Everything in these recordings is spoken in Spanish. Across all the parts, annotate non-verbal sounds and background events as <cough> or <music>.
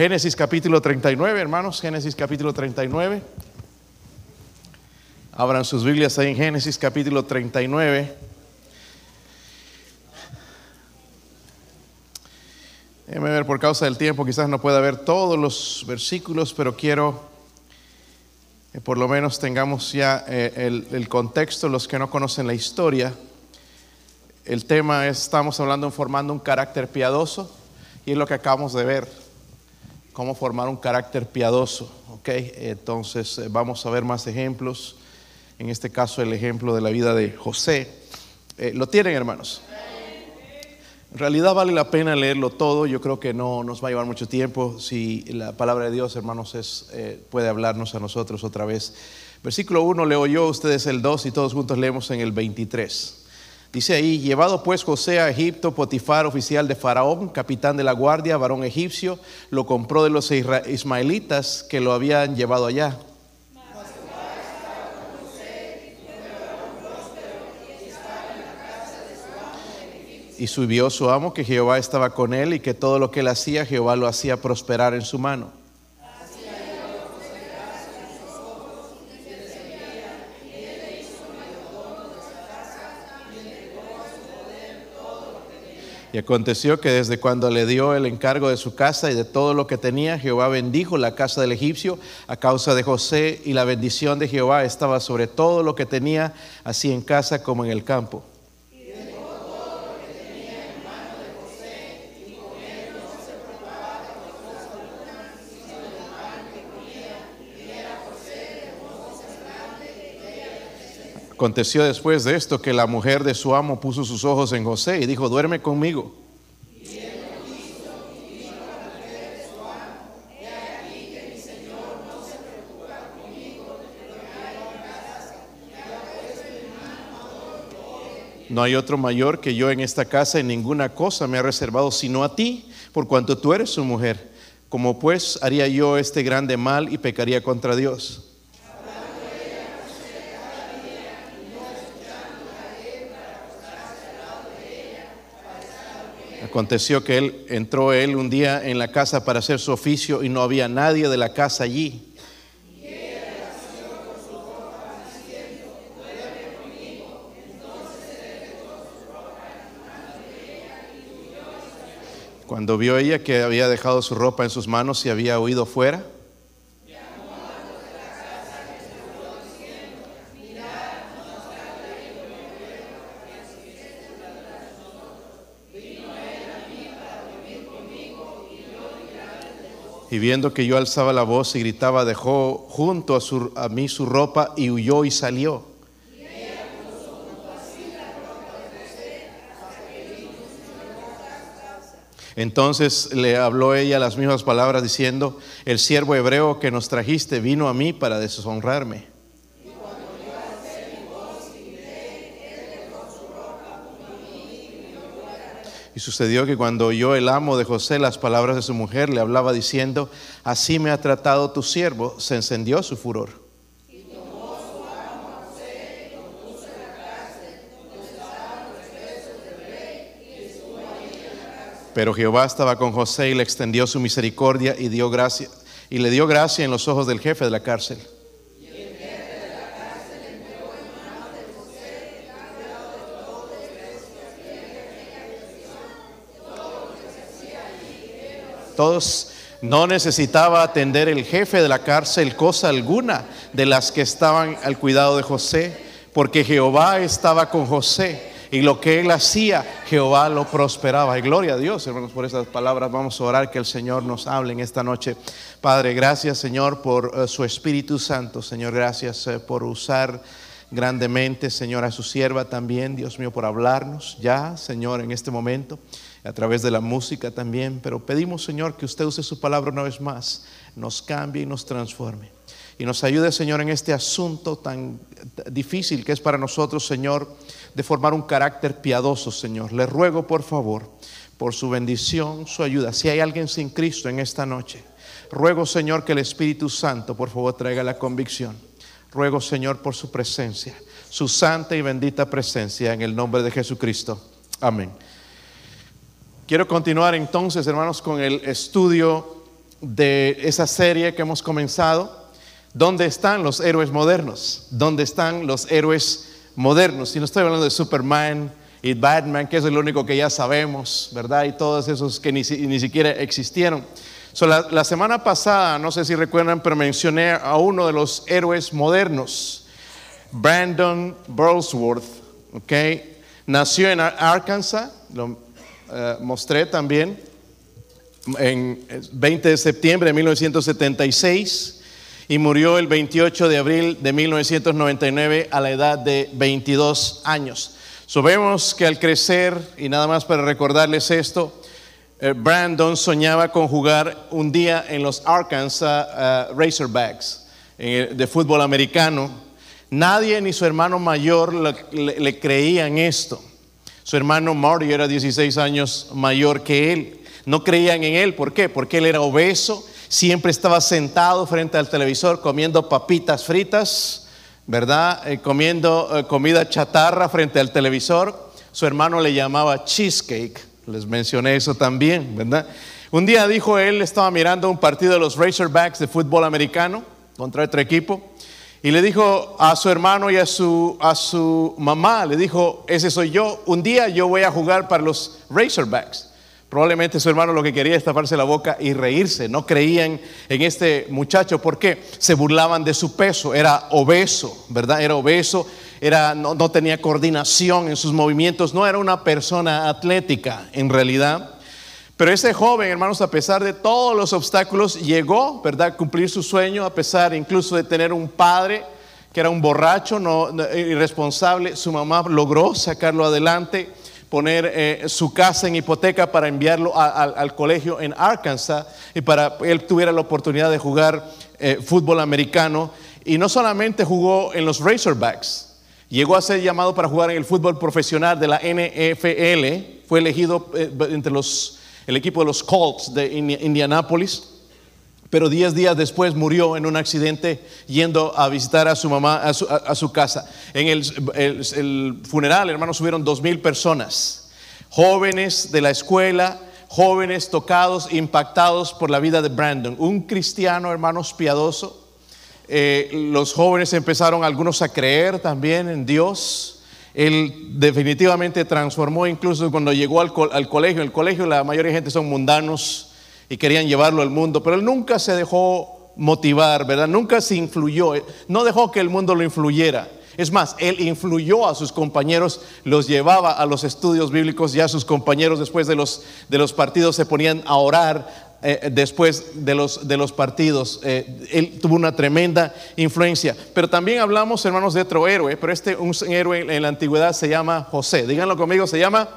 Génesis capítulo 39, hermanos, Génesis capítulo 39. Abran sus Biblias ahí en Génesis capítulo 39. Déjenme ver, por causa del tiempo, quizás no pueda ver todos los versículos, pero quiero que por lo menos tengamos ya eh, el, contexto, los que no conocen la historia. El tema es, estamos hablando de formando un carácter piadoso y es lo que acabamos de ver, cómo formar un carácter piadoso. ¿ok? Entonces eh, vamos a ver más ejemplos, en este caso el ejemplo de la vida de José. Eh, ¿Lo tienen hermanos? En realidad vale la pena leerlo todo, yo creo que no nos va a llevar mucho tiempo si la palabra de Dios, hermanos, es, eh, puede hablarnos a nosotros otra vez. Versículo 1 leo yo, ustedes el 2 y todos juntos leemos en el 23. Dice ahí, llevado pues José a Egipto, Potifar, oficial de Faraón, capitán de la guardia, varón egipcio, lo compró de los ismaelitas que lo habían llevado allá. Y subió su amo que Jehová estaba con él y que todo lo que él hacía, Jehová lo hacía prosperar en su mano. Y aconteció que desde cuando le dio el encargo de su casa y de todo lo que tenía, Jehová bendijo la casa del egipcio a causa de José y la bendición de Jehová estaba sobre todo lo que tenía, así en casa como en el campo. Aconteció después de esto que la mujer de su amo puso sus ojos en José y dijo, duerme conmigo. No hay otro mayor que yo en esta casa y ninguna cosa me ha reservado sino a ti, por cuanto tú eres su mujer. Como pues haría yo este grande mal y pecaría contra Dios. Aconteció que él entró él un día en la casa para hacer su oficio y no había nadie de la casa allí. Cuando vio ella que había dejado su ropa en sus manos y había huido fuera, viendo que yo alzaba la voz y gritaba, dejó junto a, su, a mí su ropa y huyó y salió. Entonces le habló ella las mismas palabras diciendo, el siervo hebreo que nos trajiste vino a mí para deshonrarme. Y sucedió que cuando oyó el amo de José las palabras de su mujer, le hablaba diciendo, así me ha tratado tu siervo, se encendió su furor. Pero Jehová estaba con José y le extendió su misericordia y dio gracia y le dio gracia en los ojos del jefe de la cárcel. Todos no necesitaba atender el jefe de la cárcel cosa alguna de las que estaban al cuidado de José, porque Jehová estaba con José y lo que él hacía, Jehová lo prosperaba. Y gloria a Dios, hermanos, por estas palabras. Vamos a orar que el Señor nos hable en esta noche. Padre, gracias, Señor, por uh, su Espíritu Santo. Señor, gracias uh, por usar grandemente, Señor, a su sierva también, Dios mío, por hablarnos ya, Señor, en este momento a través de la música también, pero pedimos Señor que usted use su palabra una vez más, nos cambie y nos transforme. Y nos ayude Señor en este asunto tan difícil que es para nosotros Señor de formar un carácter piadoso Señor. Le ruego por favor por su bendición, su ayuda. Si hay alguien sin Cristo en esta noche, ruego Señor que el Espíritu Santo por favor traiga la convicción. Ruego Señor por su presencia, su santa y bendita presencia en el nombre de Jesucristo. Amén. Quiero continuar entonces, hermanos, con el estudio de esa serie que hemos comenzado. ¿Dónde están los héroes modernos? ¿Dónde están los héroes modernos? Y no estoy hablando de Superman y Batman, que es el único que ya sabemos, ¿verdad? Y todos esos que ni, siquiera existieron. la, semana pasada, no sé si recuerdan, pero mencioné a uno de los héroes modernos, Brandon Burlsworth, ¿ok? Nació en Arkansas, lo eh, mostré también, en 20 de septiembre de 1976 y murió el 28 de abril de 1999 a la edad de 22 años. Sabemos que al crecer, y nada más para recordarles esto, eh, Brandon soñaba con jugar un día en los Arkansas eh, Razorbacks de fútbol americano. Nadie ni su hermano mayor le creían esto. Su hermano Marty era 16 años mayor que él no creían en él. ¿Por qué? Porque él era obeso, siempre estaba sentado frente al televisor comiendo papitas fritas, ¿verdad? Eh, comiendo eh, comida chatarra frente al televisor. Su hermano le llamaba cheesecake, les mencioné eso también, ¿verdad? Un día dijo él, estaba mirando un partido de los Razorbacks de fútbol americano contra otro equipo. Y le dijo a su hermano y a su, a su mamá, le dijo, ese soy yo, un día yo voy a jugar para los Razorbacks. Probablemente su hermano lo que quería es taparse la boca y reírse. No creían en este muchacho porque se burlaban de su peso. Era obeso, ¿verdad? Era obeso, era, no, no tenía coordinación en sus movimientos, no era una persona atlética en realidad. Pero ese joven, hermanos, a pesar de todos los obstáculos, llegó, ¿verdad?, a cumplir su sueño, a pesar incluso de tener un padre que era un borracho, irresponsable. Su mamá logró sacarlo adelante poner eh, su casa en hipoteca para enviarlo al colegio en Arkansas y para que él tuviera la oportunidad de jugar eh, fútbol americano. Y no solamente jugó en los Razorbacks, llegó a ser llamado para jugar en el fútbol profesional de la NFL, fue elegido eh, entre los, el equipo de los Colts de Indianapolis pero diez días después murió en un accidente yendo a visitar a su mamá a su, casa. En el, funeral, hermanos, subieron dos mil personas, jóvenes de la escuela, jóvenes tocados, impactados por la vida de Brandon, un cristiano, hermanos, piadoso. Eh, los jóvenes empezaron algunos a creer también en Dios. Él definitivamente transformó, incluso cuando llegó al, al colegio. En el colegio la mayoría de gente son mundanos y querían llevarlo al mundo, pero él nunca se dejó motivar, ¿verdad? Nunca se influyó, no dejó que el mundo lo influyera. Es más, él influyó a sus compañeros, los llevaba a los estudios bíblicos, ya sus compañeros después de los, de los partidos se ponían a orar eh, después de los, partidos. Eh, él tuvo una tremenda influencia. Pero también hablamos, hermanos, de otro héroe, pero este héroe en la antigüedad se llama José. Díganlo conmigo, se llama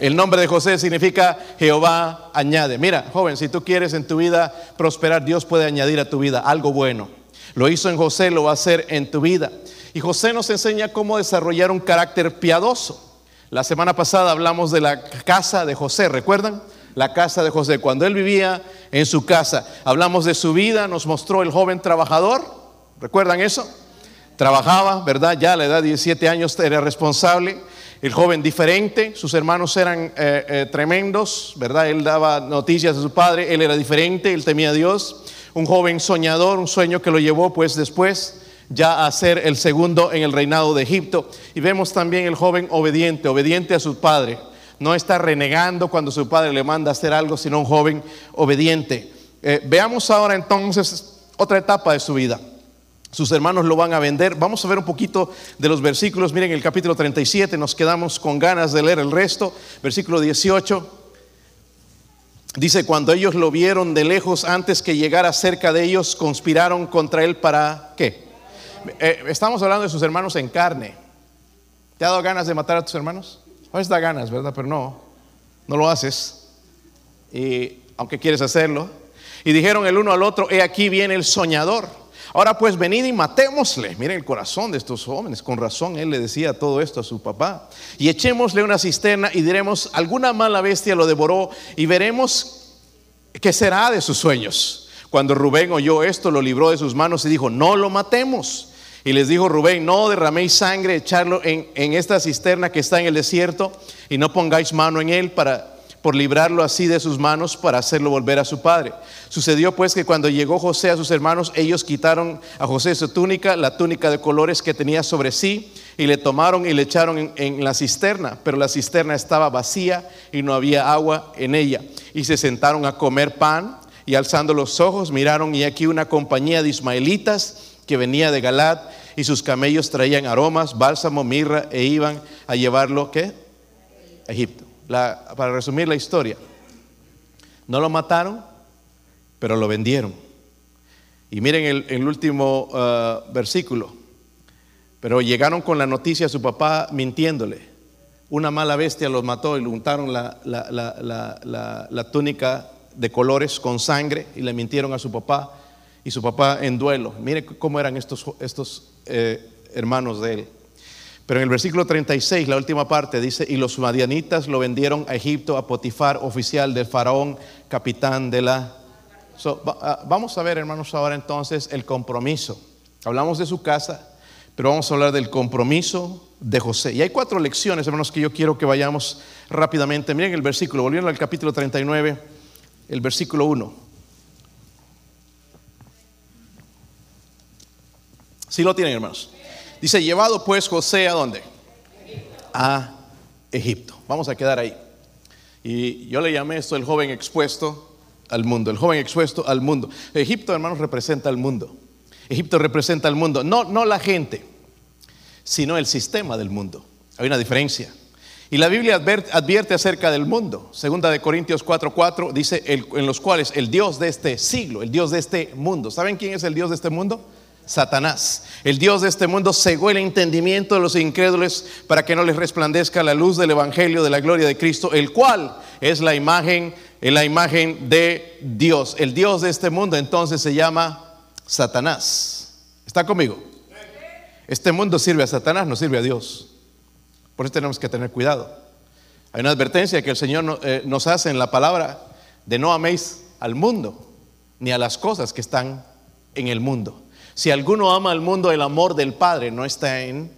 el nombre de José significa Jehová añade. Mira, joven, si tú quieres en tu vida prosperar, Dios puede añadir a tu vida algo bueno. Lo hizo en José, lo va a hacer en tu vida. Y José nos enseña cómo desarrollar un carácter piadoso. La semana pasada hablamos de la casa de José, ¿recuerdan? La casa de José. Cuando él vivía en su casa, hablamos de su vida, nos mostró el joven trabajador. ¿Recuerdan eso? Trabajaba, ¿verdad? Ya a la edad de 17 años era responsable el joven diferente, sus hermanos eran eh, eh, tremendos, ¿verdad? Él daba noticias a su padre, él era diferente, él temía a Dios. Un joven soñador, un sueño que lo llevó pues después ya a ser el segundo en el reinado de Egipto. Y vemos también el joven obediente, obediente a su padre. No está renegando cuando su padre le manda hacer algo, sino un joven obediente. Eh, veamos ahora entonces otra etapa de su vida sus hermanos lo van a vender. Vamos a ver un poquito de los versículos. Miren el capítulo 37, nos quedamos con ganas de leer el resto. Versículo 18. Dice, cuando ellos lo vieron de lejos, antes que llegara cerca de ellos, conspiraron contra él para qué. Eh, estamos hablando de sus hermanos en carne. ¿Te ha dado ganas de matar a tus hermanos? A veces da ganas, ¿verdad? Pero no, no lo haces. Y aunque quieres hacerlo. Y dijeron el uno al otro, he aquí viene el soñador Ahora pues venid y matémosle. Miren el corazón de estos jóvenes. Con razón él le decía todo esto a su papá. Y echémosle una cisterna y diremos, alguna mala bestia lo devoró y veremos qué será de sus sueños. Cuando Rubén oyó esto, lo libró de sus manos y dijo, no lo matemos. Y les dijo Rubén, no derraméis sangre, echarlo en, en esta cisterna que está en el desierto y no pongáis mano en él para por librarlo así de sus manos para hacerlo volver a su padre. Sucedió pues que cuando llegó José a sus hermanos, ellos quitaron a José su túnica, la túnica de colores que tenía sobre sí, y le tomaron y le echaron en, la cisterna, pero la cisterna estaba vacía y no había agua en ella. Y se sentaron a comer pan y alzando los ojos miraron y aquí una compañía de ismaelitas que venía de Galad y sus camellos traían aromas, bálsamo, mirra e iban a llevarlo ¿qué? A Egipto para resumir la historia, no lo mataron, pero lo vendieron. Y miren el, último uh, versículo. Pero llegaron con la noticia a su papá mintiéndole. Una mala bestia los mató y le untaron la, túnica de colores con sangre y le mintieron a su papá y su papá en duelo. Mire cómo eran estos, estos eh, hermanos de él. Pero en el versículo 36, la última parte, dice, y los madianitas lo vendieron a Egipto a Potifar, oficial del faraón, capitán de la... Ah, vamos a ver, hermanos, ahora entonces el compromiso. Hablamos de su casa, pero vamos a hablar del compromiso de José. Y hay cuatro lecciones, hermanos, que yo quiero que vayamos rápidamente. Miren el versículo, volviendo al capítulo 39, el versículo 1. Si lo tienen, hermanos. Dice, llevado pues José a dónde? A Egipto. Vamos a quedar ahí. Y yo le llamé esto el joven expuesto al mundo, el joven expuesto al mundo. Egipto, hermanos, representa al mundo. Egipto representa al mundo, no, no la gente, sino el sistema del mundo. Hay una diferencia. Y la Biblia advierte acerca del mundo. Segunda de Corintios 4:4 dice en los cuales el Dios de este siglo, el Dios de este mundo. ¿Saben quién es el Dios de este mundo? Satanás. El Dios de este mundo cegó el entendimiento de los incrédulos para que no les resplandezca la luz del Evangelio de la gloria de Cristo, el cual es la imagen, la imagen de Dios. El Dios de este mundo entonces se llama Satanás. ¿Está conmigo? Este mundo sirve a Satanás, no sirve a Dios. Por eso tenemos que tener cuidado. Hay una advertencia que el Señor eh, nos hace en la palabra de no améis al mundo ni a las cosas que están en el mundo. Si alguno ama al mundo, el amor del Padre no está en...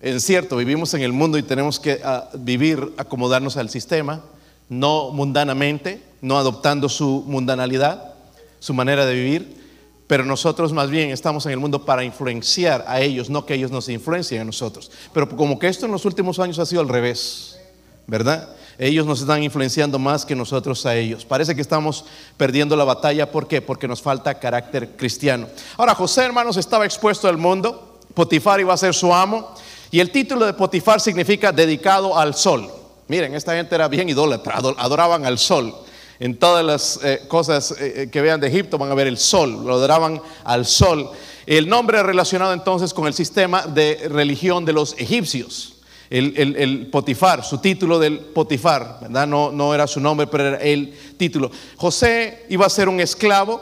Es cierto, vivimos en el mundo y tenemos que ah, vivir, acomodarnos al sistema, no mundanamente, no adoptando su mundanalidad, su manera de vivir, pero nosotros más bien estamos en el mundo para influenciar a ellos, no que ellos nos influencien a nosotros. Pero como que esto en los últimos años ha sido al revés, ¿verdad? Ellos nos están influenciando más que nosotros a ellos. Parece que estamos perdiendo la batalla. ¿Por qué? Porque nos falta carácter cristiano. Ahora, José, hermanos, estaba expuesto al mundo. Potifar iba a ser su amo. Y el título de Potifar significa dedicado al sol. Miren, esta gente era bien idólatra, adoraban al sol. En todas las eh, cosas eh, eh, que vean de Egipto van a ver el sol, lo adoraban al sol. El nombre relacionado entonces con el sistema de religión de los egipcios el, Potifar, su título del Potifar, ¿verdad? No, no era su nombre, pero era el título. José iba a ser un esclavo,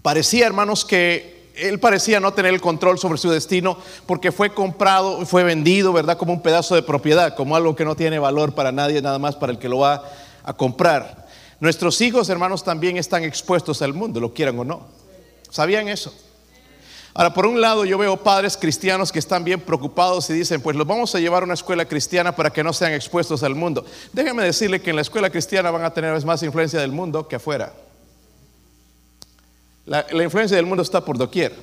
parecía, hermanos, que él parecía no tener el control sobre su destino porque fue comprado, fue vendido, ¿verdad? Como un pedazo de propiedad, como algo que no tiene valor para nadie, nada más para el que lo va a comprar. Nuestros hijos, hermanos, también están expuestos al mundo, lo quieran o no. ¿Sabían eso? Ahora, por un lado, yo veo padres cristianos que están bien preocupados y dicen, pues los vamos a llevar a una escuela cristiana para que no sean expuestos al mundo. Déjenme decirle que en la escuela cristiana van a tener más influencia del mundo que afuera. La, influencia del mundo está por doquier.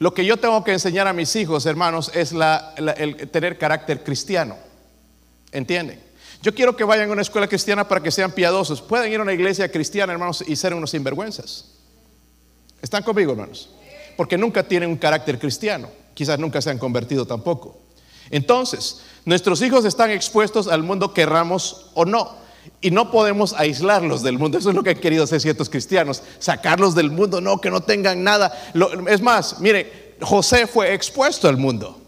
Lo que yo tengo que enseñar a mis hijos, hermanos, es el tener carácter cristiano. ¿Entienden? Yo quiero que vayan a una escuela cristiana para que sean piadosos. Pueden ir a una iglesia cristiana, hermanos, y ser unos sinvergüenzas. ¿Están conmigo, hermanos? Porque nunca tienen un carácter cristiano, quizás nunca se han convertido tampoco. Entonces, nuestros hijos están expuestos al mundo querramos o no. Y no podemos aislarlos del mundo. Eso es lo que han querido hacer ciertos cristianos. Sacarlos del mundo, no, que no tengan nada. es más, mire, José fue expuesto al mundo.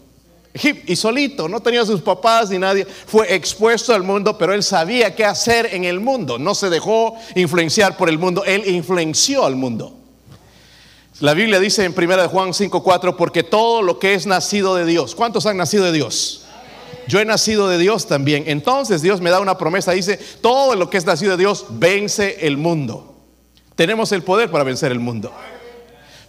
Y solito, no tenía sus papás ni nadie. Fue expuesto al mundo, pero él sabía qué hacer en el mundo. No se dejó influenciar por el mundo, él influenció al mundo. La Biblia dice en 1 Juan 5:4, porque todo lo que es nacido de Dios, ¿cuántos han nacido de Dios? Yo he nacido de Dios también. Entonces Dios me da una promesa, dice, todo lo que es nacido de Dios vence el mundo. Tenemos el poder para vencer el mundo.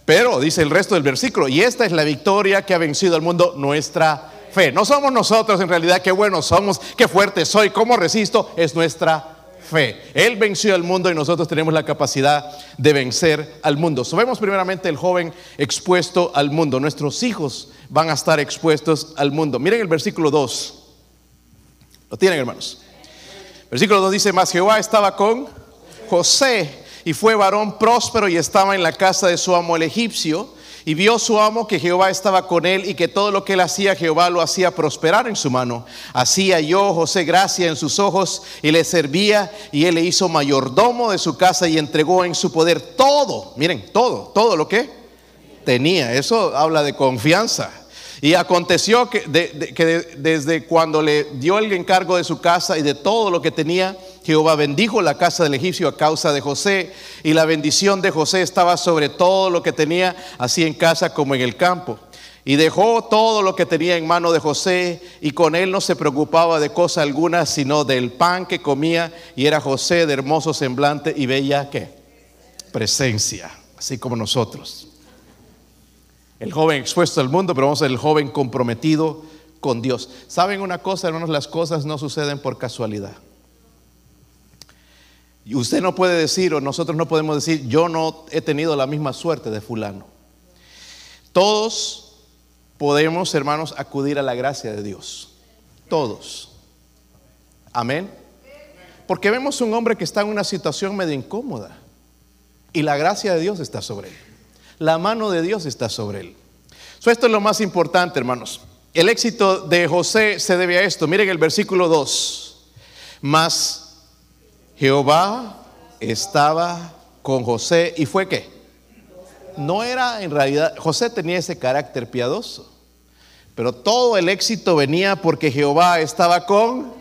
Pero dice el resto del versículo, y esta es la victoria que ha vencido al mundo, nuestra Fe. No somos nosotros en realidad, qué buenos somos, qué fuertes soy, cómo resisto, es nuestra fe. Él venció al mundo y nosotros tenemos la capacidad de vencer al mundo. Sabemos primeramente el joven expuesto al mundo. Nuestros hijos van a estar expuestos al mundo. Miren el versículo 2. ¿Lo tienen, hermanos? Versículo 2 dice, más Jehová estaba con José y fue varón próspero y estaba en la casa de su amo el egipcio. Y vio su amo que Jehová estaba con él y que todo lo que él hacía, Jehová lo hacía prosperar en su mano. Hacía yo José gracia en sus ojos y le servía y él le hizo mayordomo de su casa y entregó en su poder todo, miren, todo, todo lo que tenía. Eso habla de confianza. Y aconteció que, desde cuando le dio el encargo de su casa y de todo lo que tenía, Jehová bendijo la casa del egipcio a causa de José. Y la bendición de José estaba sobre todo lo que tenía, así en casa como en el campo. Y dejó todo lo que tenía en mano de José y con él no se preocupaba de cosa alguna, sino del pan que comía. Y era José de hermoso semblante y bella ¿qué? presencia, así como nosotros el joven expuesto al mundo, pero vamos a ver el joven comprometido con Dios. ¿Saben una cosa, hermanos? Las cosas no suceden por casualidad. Y usted no puede decir, o nosotros no podemos decir, yo no he tenido la misma suerte de fulano. Todos podemos, hermanos, acudir a la gracia de Dios. Todos. Amén. Porque vemos un hombre que está en una situación medio incómoda y la gracia de Dios está sobre él. La mano de Dios está sobre él. esto es lo más importante, hermanos. El éxito de José se debe a esto. Miren el versículo 2. Mas Jehová estaba con José y fue qué? No era en realidad, José tenía ese carácter piadoso, pero todo el éxito venía porque Jehová estaba con,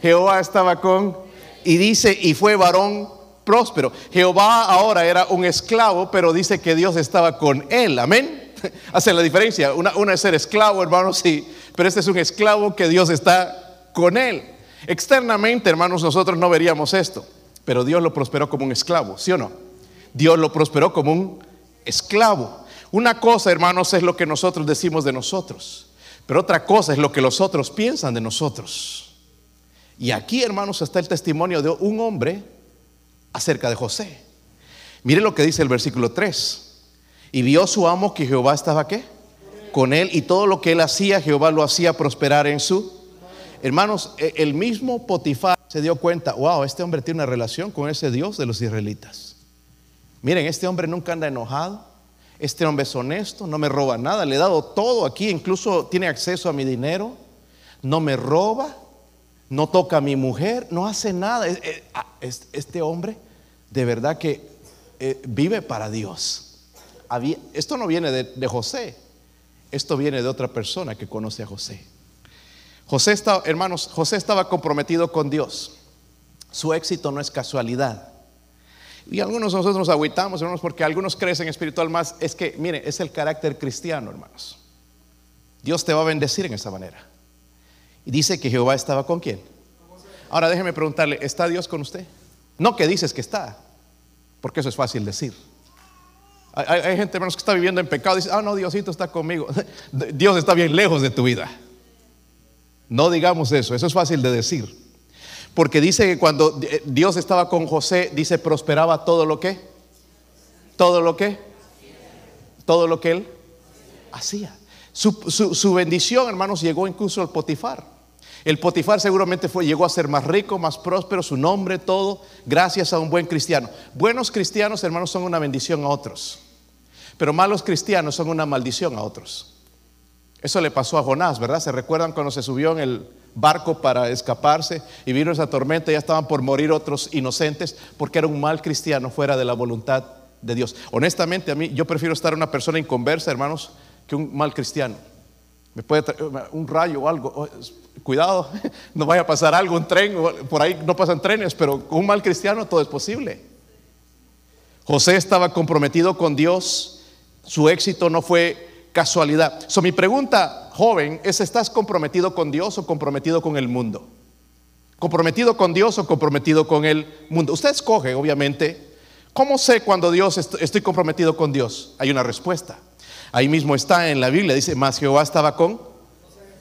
Jehová estaba con, y dice, y fue varón próspero. Jehová ahora era un esclavo, pero dice que Dios estaba con él. Amén. <laughs> Hace la diferencia. Una, es ser esclavo, hermanos, sí, pero este es un esclavo que Dios está con él. Externamente, hermanos, nosotros no veríamos esto, pero Dios lo prosperó como un esclavo, ¿sí o no? Dios lo prosperó como un esclavo. Una cosa, hermanos, es lo que nosotros decimos de nosotros, pero otra cosa es lo que los otros piensan de nosotros. Y aquí, hermanos, está el testimonio de un hombre acerca de José. Mire lo que dice el versículo 3. Y vio su amo que Jehová estaba qué? Con él y todo lo que él hacía, Jehová lo hacía prosperar en su. Hermanos, e, el mismo Potifar se dio cuenta, wow, este hombre tiene una relación con ese Dios de los israelitas. Miren, este hombre nunca anda enojado, este hombre es honesto, no me roba nada, le he dado todo aquí, incluso tiene acceso a mi dinero, no me roba, no toca a mi mujer, no hace nada. Ah, este hombre de verdad que eh, vive para Dios. esto no viene de, José, esto viene de otra persona que conoce a José. José estaba, hermanos, José estaba comprometido con Dios. Su éxito no es casualidad. Y algunos de nosotros nos agüitamos, hermanos, porque algunos crecen espiritual más. Es que, mire, es el carácter cristiano, hermanos. Dios te va a bendecir en esa manera. Y dice que Jehová estaba con quién. Ahora déjeme preguntarle, ¿está Dios con usted? No que dices que está, porque eso es fácil decir. Hay, gente, hermanos, que está viviendo en pecado y dice, ah, no, Diosito está conmigo. <laughs> Dios está bien lejos de tu vida. No digamos eso, eso es fácil de decir. Porque dice que cuando Dios estaba con José, dice, prosperaba todo lo que, todo lo que, todo lo que él hacía. Su, bendición, hermanos, llegó incluso al Potifar. El Potifar seguramente fue, llegó a ser más rico, más próspero, su nombre, todo, gracias a un buen cristiano. Buenos cristianos, hermanos, son una bendición a otros. Pero malos cristianos son una maldición a otros. Eso le pasó a Jonás, ¿verdad? ¿Se recuerdan cuando se subió en el barco para escaparse y vino esa tormenta? Ya estaban por morir otros inocentes porque era un mal cristiano fuera de la voluntad de Dios. Honestamente, a mí yo prefiero estar una persona inconversa, hermanos, que un mal cristiano. Me puede un rayo o algo. Oh, cuidado, <laughs> no vaya a pasar algo, un tren, por ahí no pasan trenes, pero con un mal cristiano todo es posible. José estaba comprometido con Dios, su éxito no fue casualidad. So, mi pregunta, joven, es: ¿estás comprometido con Dios o comprometido con el mundo? ¿Comprometido con Dios o comprometido con el mundo? Usted escoge, obviamente. ¿Cómo sé cuando Dios estoy comprometido con Dios? Hay una respuesta. Ahí mismo está en la Biblia, dice, más Jehová estaba con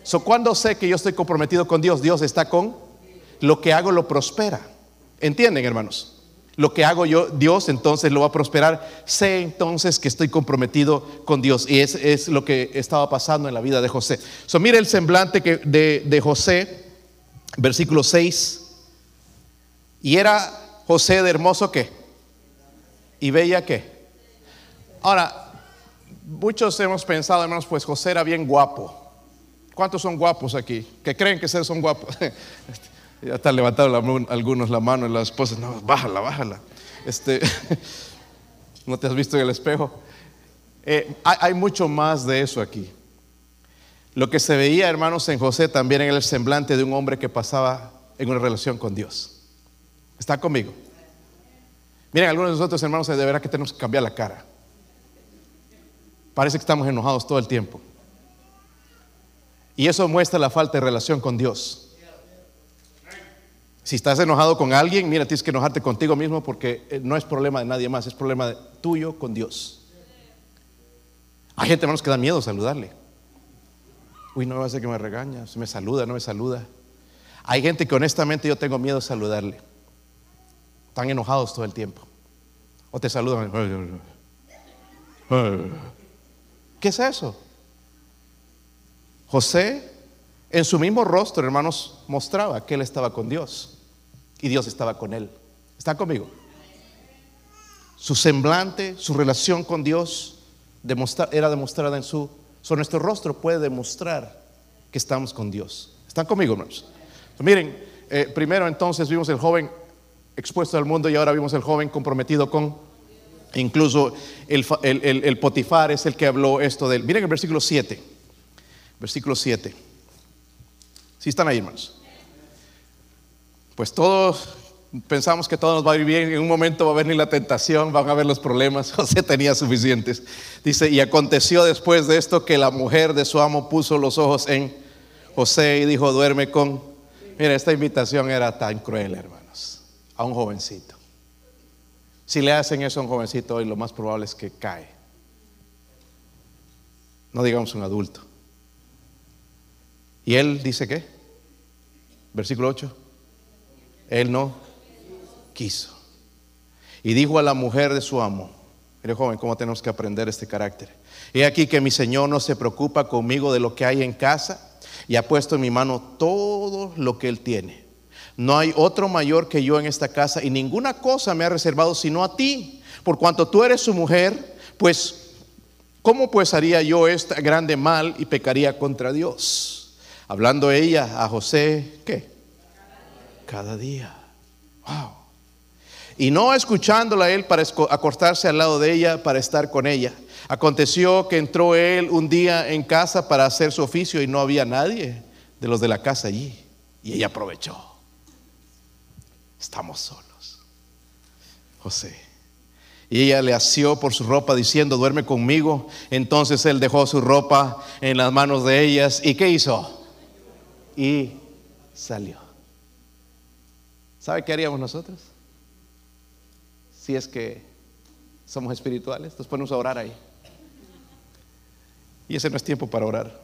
So, cuando sé que yo estoy comprometido con Dios, Dios está con lo que hago lo prospera. ¿Entienden, hermanos? Lo que hago yo, Dios entonces lo va a prosperar. Sé entonces que estoy comprometido con Dios. Y es, es lo que estaba pasando en la vida de José. So, mire el semblante de, de José, versículo 6. Y era José de hermoso qué? Y bella qué? Ahora, muchos hemos pensado, hermanos, pues José era bien guapo. ¿Cuántos son guapos aquí? Que creen que son guapos. <laughs> ya están levantando algunos la mano y las esposas, no, bájala, bájala. Este, <laughs> ¿No te has visto en el espejo? Eh, hay, mucho más de eso aquí. Lo que se veía, hermanos, en José también en el semblante de un hombre que pasaba en una relación con Dios. ¿Está conmigo? Miren, algunos de nosotros, hermanos, de verdad que tenemos que cambiar la cara. Parece que estamos enojados todo el tiempo. Y eso muestra la falta de relación con Dios. Si estás enojado con alguien, mira, tienes que enojarte contigo mismo porque eh, no es problema de nadie más, es problema tuyo con Dios. Hay gente, hermanos, que da miedo saludarle. Uy, no me va a hacer que me regaña, se me saluda, no me saluda. Hay gente que honestamente yo tengo miedo saludarle. Están enojados todo el tiempo. O te saludan. ¿Qué es eso? José, en su mismo rostro, hermanos, mostraba que él estaba con Dios y Dios estaba con él. ¿Está conmigo? Su semblante, su relación con Dios era demostrada en su... So, nuestro rostro puede demostrar que estamos con Dios. ¿Están conmigo, hermanos? miren, eh, primero entonces vimos el joven expuesto al mundo y ahora vimos el joven comprometido con... Incluso el, el Potifar es el que habló esto de él. Miren el versículo 7 versículo 7. Si están ahí, hermanos? Pues todos pensamos que todo nos va a ir bien, en un momento va a venir la tentación, van a ver los problemas, <laughs> José tenía suficientes. Dice, y aconteció después de esto que la mujer de su amo puso los ojos en José y dijo, duerme con... Mira, esta invitación era tan cruel, hermanos, a un jovencito. Si le hacen eso a un jovencito hoy, lo más probable es que cae. No digamos un adulto. Y él dice qué? Versículo 8. Él no quiso. Y dijo a la mujer de su amo, mire joven, ¿cómo tenemos que aprender este carácter? He aquí que mi Señor no se preocupa conmigo de lo que hay en casa y ha puesto en mi mano todo lo que Él tiene. No hay otro mayor que yo en esta casa y ninguna cosa me ha reservado sino a ti. Por cuanto tú eres su mujer, pues, ¿cómo pues haría yo este grande mal y pecaría contra Dios? Hablando ella a José, ¿qué? Cada día. Wow. Y no escuchándola él para acostarse al lado de ella, para estar con ella. Aconteció que entró él un día en casa para hacer su oficio y no había nadie de los de la casa allí. Y ella aprovechó. Estamos solos. José. Y ella le asió por su ropa diciendo, duerme conmigo. Entonces él dejó su ropa en las manos de ellas. ¿Y qué hizo? y salió. ¿Sabe qué haríamos nosotros? Si es que somos espirituales, nos ponemos a orar ahí. Y ese no es tiempo para orar,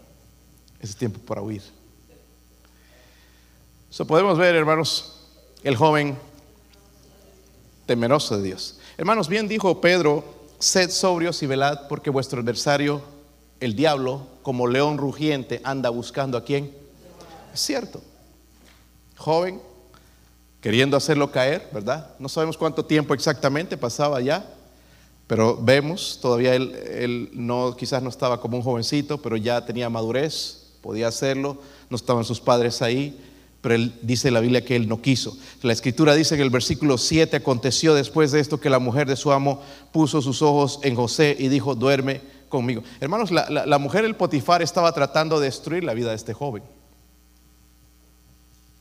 ese es tiempo para huir. So podemos ver, hermanos, el joven temeroso de Dios. Hermanos, bien dijo Pedro, sed sobrios y velad porque vuestro adversario, el diablo, como león rugiente, anda buscando a quién es cierto. Joven, queriendo hacerlo caer, ¿verdad? No sabemos cuánto tiempo exactamente pasaba ya, pero vemos, todavía él, no, quizás no estaba como un jovencito, pero ya tenía madurez, podía hacerlo, no estaban sus padres ahí, pero él dice la Biblia que él no quiso. La escritura dice en el versículo 7, aconteció después de esto que la mujer de su amo puso sus ojos en José y dijo, duerme conmigo. Hermanos, la, mujer, el Potifar, estaba tratando de destruir la vida de este joven.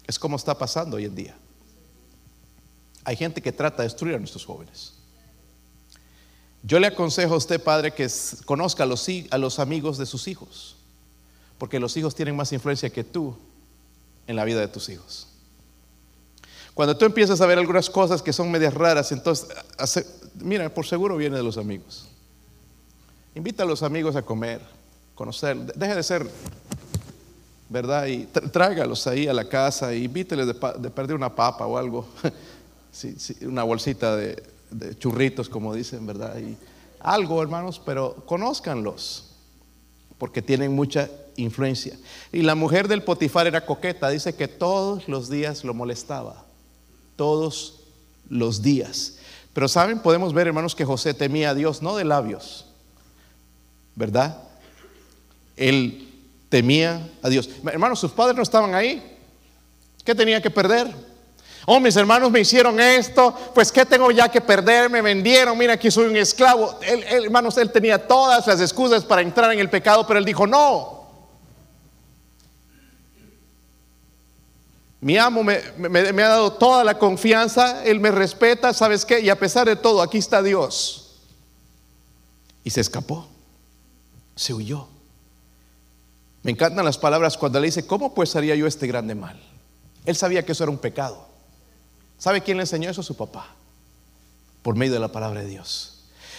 Es como está pasando hoy en día. Hay gente que trata de destruir a nuestros jóvenes. Yo le aconsejo a usted, padre, que conozca a los, a los amigos de sus hijos, porque los hijos tienen más influencia que tú en la vida de tus hijos. Cuando tú empiezas a ver algunas cosas que son medias raras, entonces, mira, por seguro viene de los amigos. Invita a los amigos a comer, conocer, deje de ser ¿verdad? Y tráigalos ahí a la casa y invíteles de, perder una papa o algo, <laughs> una bolsita de, churritos, como dicen, ¿verdad? Y algo, hermanos, pero conózcanlos, porque tienen mucha influencia. Y la mujer del Potifar era coqueta, dice que todos los días lo molestaba, todos los días. Pero saben, podemos ver, hermanos, que José temía a Dios, no de labios, ¿verdad? Él temía a Dios. Hermanos, sus padres no estaban ahí. ¿Qué tenía que perder? Oh, mis hermanos me hicieron esto, pues ¿qué tengo ya que perder? Me vendieron, mira aquí soy un esclavo. Él, hermanos, él tenía todas las excusas para entrar en el pecado, pero él dijo, no. Mi amo me, me ha dado toda la confianza, él me respeta, ¿sabes qué? Y a pesar de todo, aquí está Dios. Y se escapó, se huyó. Me encantan las palabras cuando le dice, ¿cómo pues haría yo este grande mal? Él sabía que eso era un pecado. ¿Sabe quién le enseñó eso? Su papá, por medio de la palabra de Dios.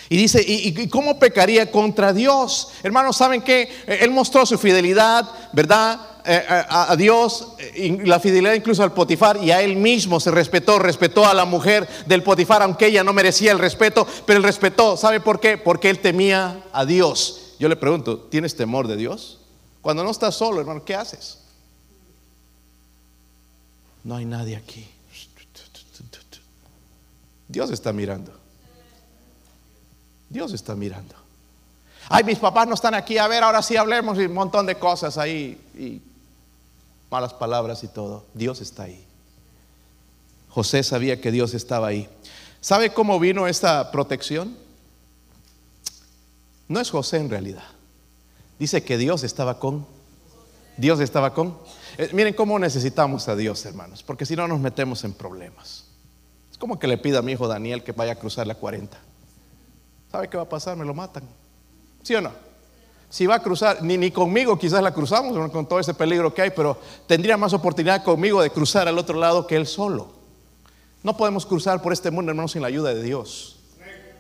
Y dice, ¿y, cómo pecaría contra Dios? Hermanos, ¿saben que Él mostró su fidelidad, ¿verdad? Eh, eh, a, Dios, y la fidelidad incluso al Potifar, y a Él mismo se respetó, respetó a la mujer del Potifar, aunque ella no merecía el respeto, pero Él respetó. ¿Sabe por qué? Porque Él temía a Dios. Yo le pregunto, ¿tienes temor de Dios? Cuando no estás solo, hermano, ¿qué haces? No hay nadie aquí. Dios está mirando. Dios está mirando. Ay, mis papás no están aquí. A ver, ahora sí hablemos y un montón de cosas ahí. Y malas palabras y todo. Dios está ahí. José sabía que Dios estaba ahí. ¿Sabe cómo vino esta protección? No es José en realidad. Dice que Dios estaba con. Dios estaba con. Eh, miren cómo necesitamos a Dios, hermanos, porque si no nos metemos en problemas. Como que le pida a mi hijo Daniel que vaya a cruzar la 40. ¿Sabe qué va a pasar? Me lo matan. ¿Sí o no? Si va a cruzar, ni, ni conmigo quizás la cruzamos con todo ese peligro que hay, pero tendría más oportunidad conmigo de cruzar al otro lado que él solo. No podemos cruzar por este mundo, hermanos, sin la ayuda de Dios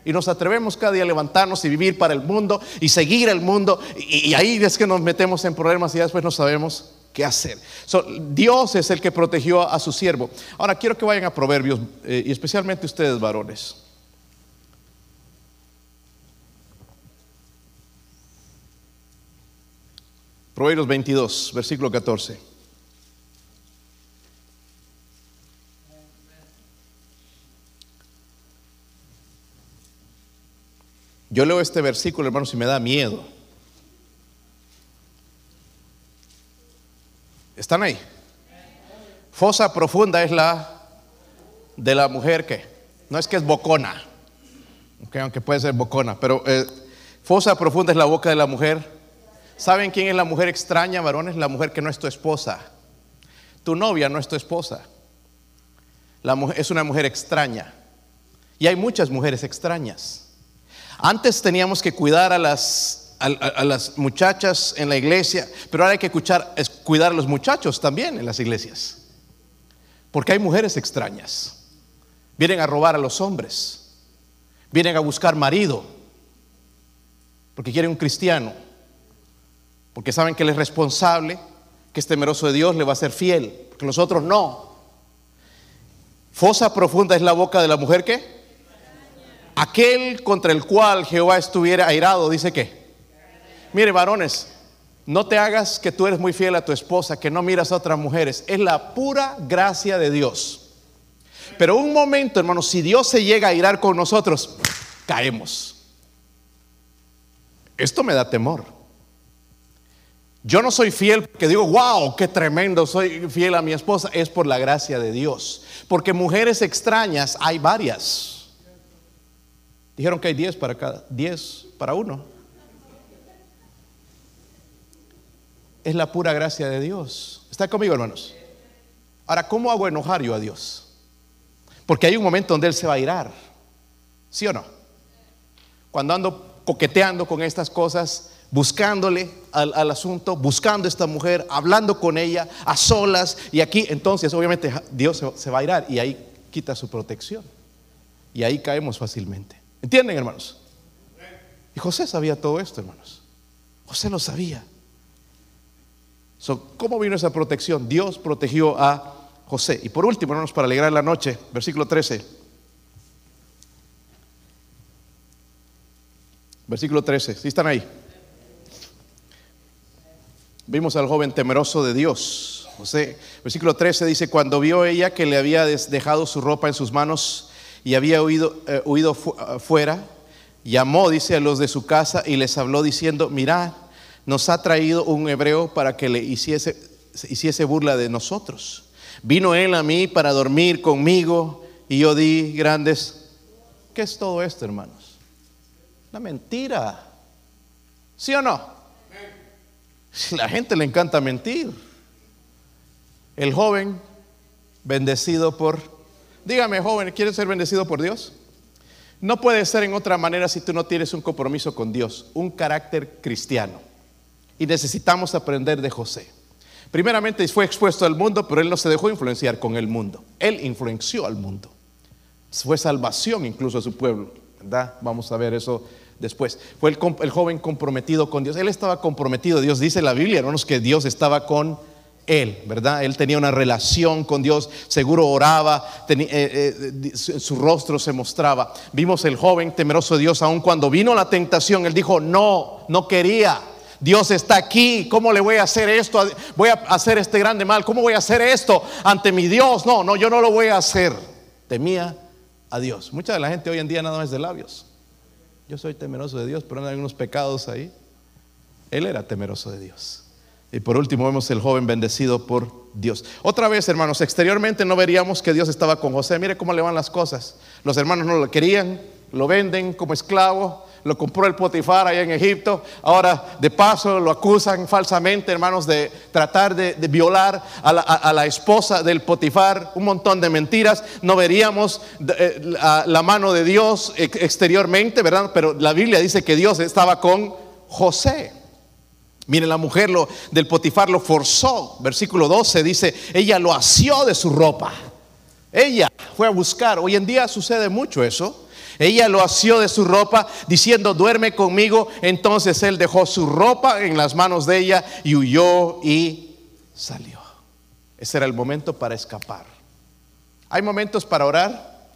y nos atrevemos cada día a levantarnos y vivir para el mundo y seguir el mundo y, ahí es que nos metemos en problemas y después no sabemos qué hacer. Dios es el que protegió a su siervo. Ahora quiero que vayan a Proverbios eh, y especialmente ustedes varones. Proverbios 22, versículo 14. Yo leo este versículo, hermanos, y me da miedo. ¿Están ahí? Fosa profunda es la de la mujer que no es que es bocona, aunque puede ser bocona, pero eh, fosa profunda es la boca de la mujer. ¿Saben quién es la mujer extraña, varones? La mujer que no es tu esposa. Tu novia no es tu esposa. La mujer, es una mujer extraña. Y hay muchas mujeres extrañas. Antes teníamos que cuidar a las, a, las muchachas en la iglesia, pero ahora hay que cuidar a los muchachos también en las iglesias. Porque hay mujeres extrañas. Vienen a robar a los hombres. Vienen a buscar marido. Porque quieren un cristiano. Porque saben que él es responsable, que es temeroso de Dios, le va a ser fiel. Porque los otros no. Fosa profunda es la boca de la mujer que aquel contra el cual Jehová estuviera airado, dice que, mire varones, no te hagas que tú eres muy fiel a tu esposa, que no miras a otras mujeres, es la pura gracia de Dios. Pero un momento, hermanos, si Dios se llega a irar con nosotros, caemos. Esto me da temor. Yo no soy fiel porque digo, wow, qué tremendo, soy fiel a mi esposa. Es por la gracia de Dios. Porque mujeres extrañas hay varias. Dijeron que hay 10 para cada, 10 para uno. Es la pura gracia de Dios. ¿Está conmigo, hermanos? Ahora, ¿cómo hago enojar yo a Dios? Porque hay un momento donde Él se va a irar. ¿Sí o no? Cuando ando coqueteando con estas cosas, buscándole al, asunto, buscando a esta mujer, hablando con ella a solas, y aquí entonces obviamente Dios se, se va a irar y ahí quita su protección. Y ahí caemos fácilmente. ¿Entienden, hermanos? Y José sabía todo esto, hermanos. José lo sabía. So, ¿Cómo vino esa protección? Dios protegió a José. Y por último, hermanos, para alegrar la noche, versículo 13. Versículo 13, ¿sí están ahí? Vimos al joven temeroso de Dios. José, versículo 13 dice, cuando vio ella que le había dejado su ropa en sus manos y había huido, eh, huido fuera, llamó, dice, a los de su casa y les habló diciendo, mirad, nos ha traído un hebreo para que le hiciese, hiciese burla de nosotros. Vino él a mí para dormir conmigo y yo di grandes... ¿Qué es todo esto, hermanos? Una mentira. ¿Sí o no? La gente le encanta mentir. El joven bendecido por... Dígame, joven, ¿quieres ser bendecido por Dios? No puede ser en otra manera si tú no tienes un compromiso con Dios, un carácter cristiano. Y necesitamos aprender de José. Primeramente fue expuesto al mundo, pero él no se dejó influenciar con el mundo. Él influenció al mundo. Fue salvación incluso a su pueblo. ¿verdad? Vamos a ver eso después. Fue el, joven comprometido con Dios. Él estaba comprometido. Dios dice en la Biblia, hermanos, que Dios estaba con él, ¿verdad? Él tenía una relación con Dios, seguro oraba, eh, eh, su rostro se mostraba. Vimos el joven temeroso de Dios, aun cuando vino la tentación, él dijo, no, no quería. Dios está aquí, ¿cómo le voy a hacer esto? Voy a hacer este grande mal, ¿cómo voy a hacer esto ante mi Dios? No, no, yo no lo voy a hacer. Temía a Dios. Mucha de la gente hoy en día nada más de labios. Yo soy temeroso de Dios, pero hay algunos pecados ahí. Él era temeroso de Dios. Y por último vemos el joven bendecido por Dios. Otra vez, hermanos, exteriormente no veríamos que Dios estaba con José. Mire cómo le van las cosas. Los hermanos no lo querían, lo venden como esclavo, lo compró el Potifar allá en Egipto. Ahora, de paso, lo acusan falsamente, hermanos, de tratar de, violar a la, esposa del Potifar. Un montón de mentiras. No veríamos eh, la, mano de Dios exteriormente, ¿verdad? Pero la Biblia dice que Dios estaba con José. Mire, la mujer lo, del Potifar lo forzó. Versículo 12 dice, ella lo asió de su ropa. Ella fue a buscar. Hoy en día sucede mucho eso. Ella lo asió de su ropa diciendo, duerme conmigo. Entonces él dejó su ropa en las manos de ella y huyó y salió. Ese era el momento para escapar. Hay momentos para orar,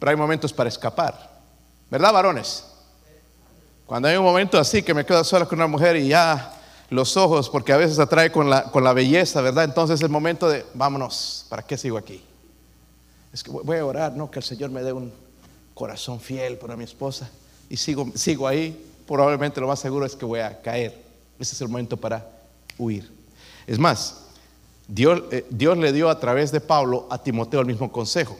pero hay momentos para escapar. ¿Verdad, varones? Cuando hay un momento así que me quedo sola con una mujer y ya los ojos, porque a veces atrae con la, con la belleza, ¿verdad? Entonces es el momento de, vámonos, ¿para qué sigo aquí? Es que voy a orar, no, que el Señor me dé un, corazón fiel para mi esposa y sigo, sigo ahí, probablemente lo más seguro es que voy a caer. Ese es el momento para huir. Es más, Dios, eh, Dios le dio a través de Pablo a Timoteo el mismo consejo.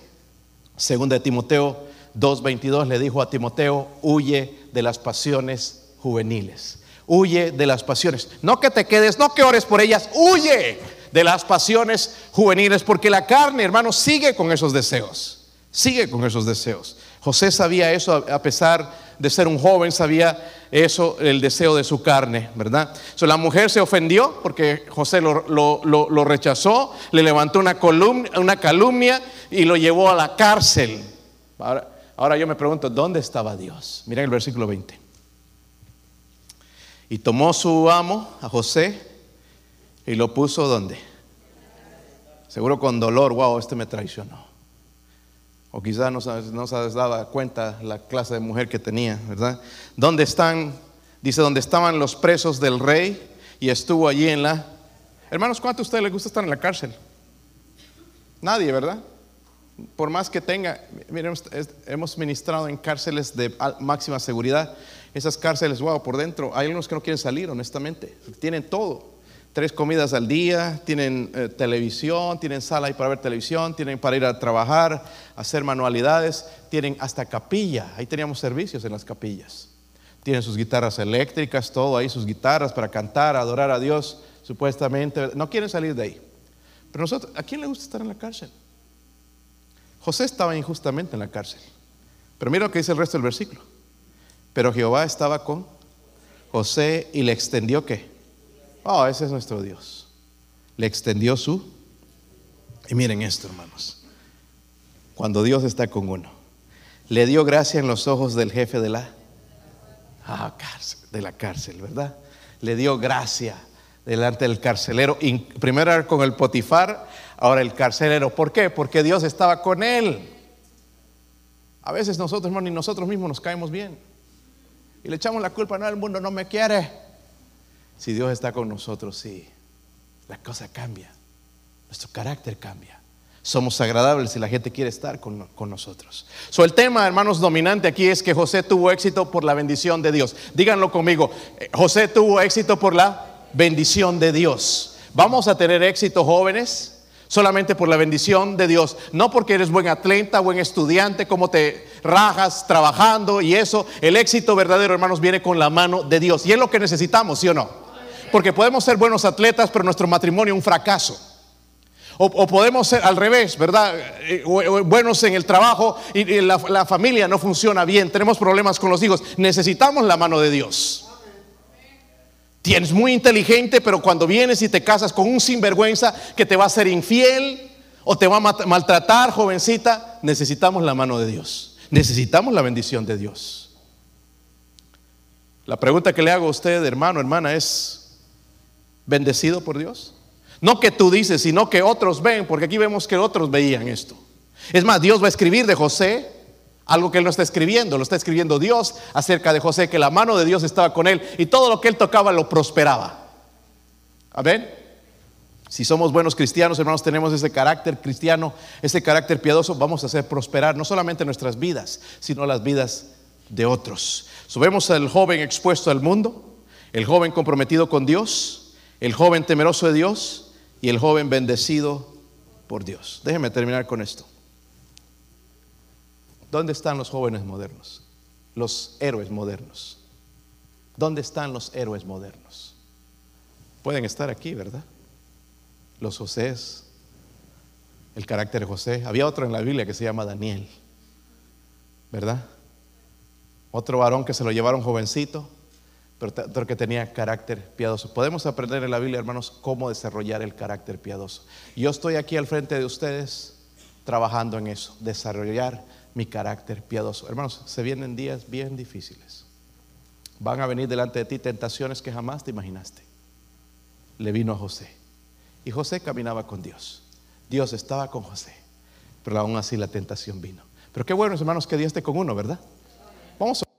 Segunda de Timoteo 2.22 le dijo a Timoteo, huye de las pasiones juveniles. Huye de las pasiones. No que te quedes, no que ores por ellas, huye de las pasiones juveniles, porque la carne, hermano, sigue con esos deseos. Sigue con esos deseos. José sabía eso a pesar de ser un joven, sabía eso, el deseo de su carne, ¿verdad? So, la mujer se ofendió porque José lo, rechazó, le levantó una, calumnia y lo llevó a la cárcel. Ahora, ahora yo me pregunto, ¿dónde estaba Dios? Miren el versículo 20. Y tomó su amo, a José, y lo puso ¿dónde? Seguro con dolor, wow, este me traicionó. O quizás no, no se dado cuenta la clase de mujer que tenía, ¿verdad? ¿Dónde están? Dice, donde estaban los presos del rey y estuvo allí en la... Hermanos, ¿cuánto a ustedes les gusta estar en la cárcel? Nadie, ¿verdad? Por más que tenga, miren, hemos ministrado en cárceles de máxima seguridad. Esas cárceles, wow, por dentro, hay algunos que no quieren salir, honestamente. Tienen todo tres comidas al día, tienen eh, televisión, tienen sala ahí para ver televisión, tienen para ir a trabajar, hacer manualidades, tienen hasta capilla, ahí teníamos servicios en las capillas. Tienen sus guitarras eléctricas, todo ahí, sus guitarras para cantar, adorar a Dios, supuestamente. No quieren salir de ahí. Pero nosotros, ¿a quién le gusta estar en la cárcel? José estaba injustamente en la cárcel. Pero mira lo que dice el resto del versículo. Pero Jehová estaba con José y le extendió qué? Oh, ese es nuestro Dios. Le extendió su... Y miren esto, hermanos. Cuando Dios está con uno, le dio gracia en los ojos del jefe de la, ah, cárcel, de la cárcel, ¿verdad? Le dio gracia delante del carcelero. Primero era con el Potifar, ahora el carcelero. ¿Por qué? Porque Dios estaba con él. A veces nosotros, hermano, ni nosotros mismos nos caemos bien. Y le echamos la culpa, no, el mundo no me quiere. Si Dios está con nosotros, sí, la cosa cambia. Nuestro carácter cambia. Somos agradables si la gente quiere estar con, nosotros. So, el tema, hermanos, dominante aquí es que José tuvo éxito por la bendición de Dios. Díganlo conmigo. Eh, José tuvo éxito por la bendición de Dios. Vamos a tener éxito, jóvenes, solamente por la bendición de Dios. No porque eres buen atleta, buen estudiante, como te rajas trabajando y eso. El éxito verdadero, hermanos, viene con la mano de Dios. Y es lo que necesitamos, ¿sí o no? Porque podemos ser buenos atletas, pero nuestro matrimonio un fracaso. O, podemos ser al revés, ¿verdad? Eh, buenos en el trabajo y, la, la familia no funciona bien, tenemos problemas con los hijos. Necesitamos la mano de Dios. Tienes muy inteligente, pero cuando vienes y te casas con un sinvergüenza que te va a ser infiel o te va a maltratar, jovencita, necesitamos la mano de Dios. Necesitamos la bendición de Dios. La pregunta que le hago a usted, hermano, hermana, es, ¿bendecido por Dios? No que tú dices, sino que otros ven, porque aquí vemos que otros veían esto. Es más, Dios va a escribir de José algo que él no está escribiendo, lo está escribiendo Dios acerca de José, que la mano de Dios estaba con él y todo lo que él tocaba lo prosperaba. Amén. Si somos buenos cristianos, hermanos, tenemos ese carácter cristiano, ese carácter piadoso, vamos a hacer prosperar no solamente nuestras vidas, sino las vidas de otros. Subemos al joven expuesto al mundo, el joven comprometido con Dios, el joven temeroso de Dios, y el joven bendecido por Dios. Déjeme terminar con esto. ¿Dónde están los jóvenes modernos? Los héroes modernos. ¿Dónde están los héroes modernos? Pueden estar aquí, ¿verdad? Los Josés, el carácter de José. Había otro en la Biblia que se llama Daniel, ¿verdad? Otro varón que se lo llevaron jovencito, pero que tenía carácter piadoso. Podemos aprender en la Biblia, hermanos, cómo desarrollar el carácter piadoso. Yo estoy aquí al frente de ustedes trabajando en eso, desarrollar mi carácter piadoso. Hermanos, se vienen días bien difíciles. Van a venir delante de ti tentaciones que jamás te imaginaste. Le vino a José. Y José caminaba con Dios. Dios estaba con José. Pero aún así la tentación vino. Pero qué bueno, hermanos, que Dios esté con uno, ¿verdad? Vamos a